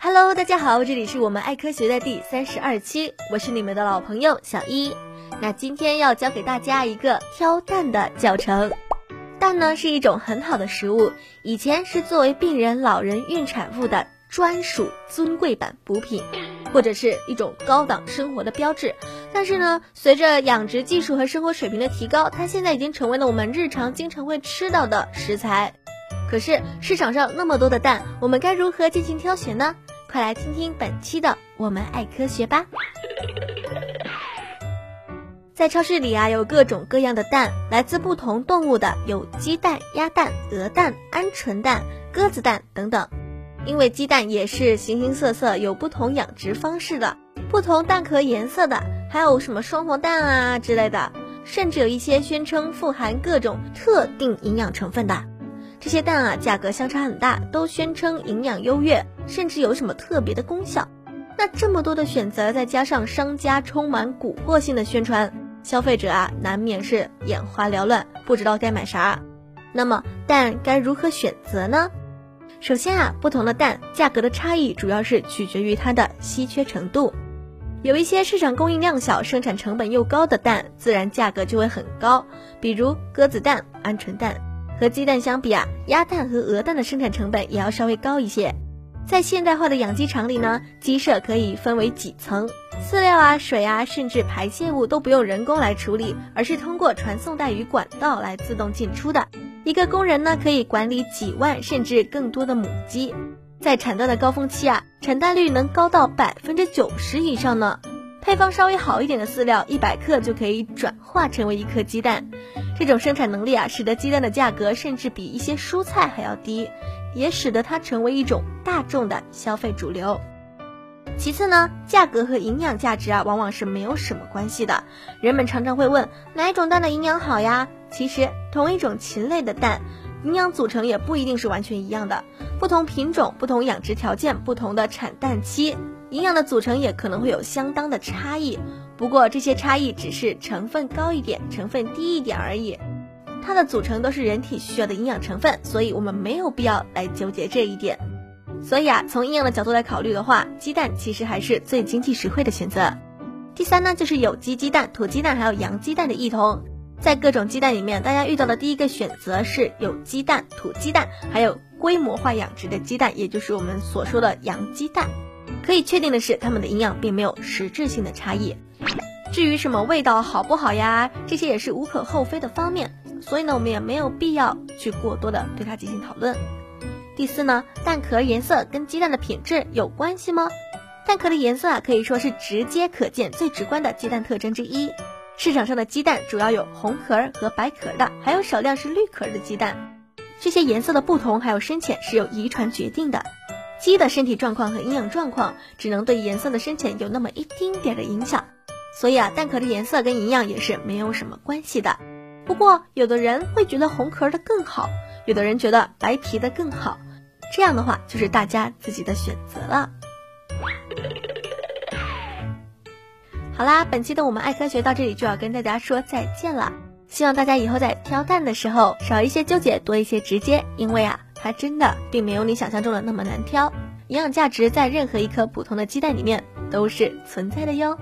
Hello，大家好，这里是我们爱科学的第三十二期，我是你们的老朋友小一。那今天要教给大家一个挑蛋的教程。蛋呢是一种很好的食物，以前是作为病人、老人、孕产妇的专属尊贵版补品，或者是一种高档生活的标志。但是呢，随着养殖技术和生活水平的提高，它现在已经成为了我们日常经常会吃到的食材。可是市场上那么多的蛋，我们该如何进行挑选呢？快来听听本期的我们爱科学吧。在超市里啊，有各种各样的蛋，来自不同动物的有鸡蛋、鸭蛋、鹅蛋、鹌鹑蛋、鸽子蛋等等。因为鸡蛋也是形形色色，有不同养殖方式的，不同蛋壳颜色的，还有什么双黄蛋啊之类的，甚至有一些宣称富含各种特定营养成分的。这些蛋啊，价格相差很大，都宣称营养优越，甚至有什么特别的功效。那这么多的选择，再加上商家充满蛊惑性的宣传，消费者啊，难免是眼花缭乱，不知道该买啥。那么蛋该如何选择呢？首先啊，不同的蛋价格的差异主要是取决于它的稀缺程度。有一些市场供应量小、生产成本又高的蛋，自然价格就会很高。比如鸽子蛋、鹌鹑蛋，和鸡蛋相比啊，鸭蛋和鹅蛋的生产成本也要稍微高一些。在现代化的养鸡场里呢，鸡舍可以分为几层，饲料啊、水啊，甚至排泄物都不用人工来处理，而是通过传送带与管道来自动进出的。一个工人呢，可以管理几万甚至更多的母鸡，在产蛋的高峰期啊，产蛋率能高到百分之九十以上呢。配方稍微好一点的饲料，一百克就可以转化成为一颗鸡蛋。这种生产能力啊，使得鸡蛋的价格甚至比一些蔬菜还要低，也使得它成为一种大众的消费主流。其次呢，价格和营养价值啊，往往是没有什么关系的。人们常常会问哪一种蛋的营养好呀？其实同一种禽类的蛋，营养组成也不一定是完全一样的。不同品种、不同养殖条件、不同的产蛋期，营养的组成也可能会有相当的差异。不过这些差异只是成分高一点、成分低一点而已，它的组成都是人体需要的营养成分，所以我们没有必要来纠结这一点。所以啊，从营养的角度来考虑的话，鸡蛋其实还是最经济实惠的选择。第三呢，就是有机鸡蛋、土鸡蛋还有洋鸡蛋的异同。在各种鸡蛋里面，大家遇到的第一个选择是有鸡蛋、土鸡蛋，还有规模化养殖的鸡蛋，也就是我们所说的洋鸡蛋。可以确定的是，它们的营养并没有实质性的差异。至于什么味道好不好呀，这些也是无可厚非的方面。所以呢，我们也没有必要去过多的对它进行讨论。第四呢，蛋壳颜色跟鸡蛋的品质有关系吗？蛋壳的颜色啊，可以说是直接可见、最直观的鸡蛋特征之一。市场上的鸡蛋主要有红壳和白壳的，还有少量是绿壳的鸡蛋。这些颜色的不同还有深浅是由遗传决定的。鸡的身体状况和营养状况只能对颜色的深浅有那么一丁点的影响，所以啊，蛋壳的颜色跟营养也是没有什么关系的。不过，有的人会觉得红壳的更好，有的人觉得白皮的更好。这样的话，就是大家自己的选择了。好啦，本期的我们爱科学到这里就要跟大家说再见了。希望大家以后在挑蛋的时候少一些纠结，多一些直接，因为啊，它真的并没有你想象中的那么难挑。营养价值在任何一颗普通的鸡蛋里面都是存在的哟。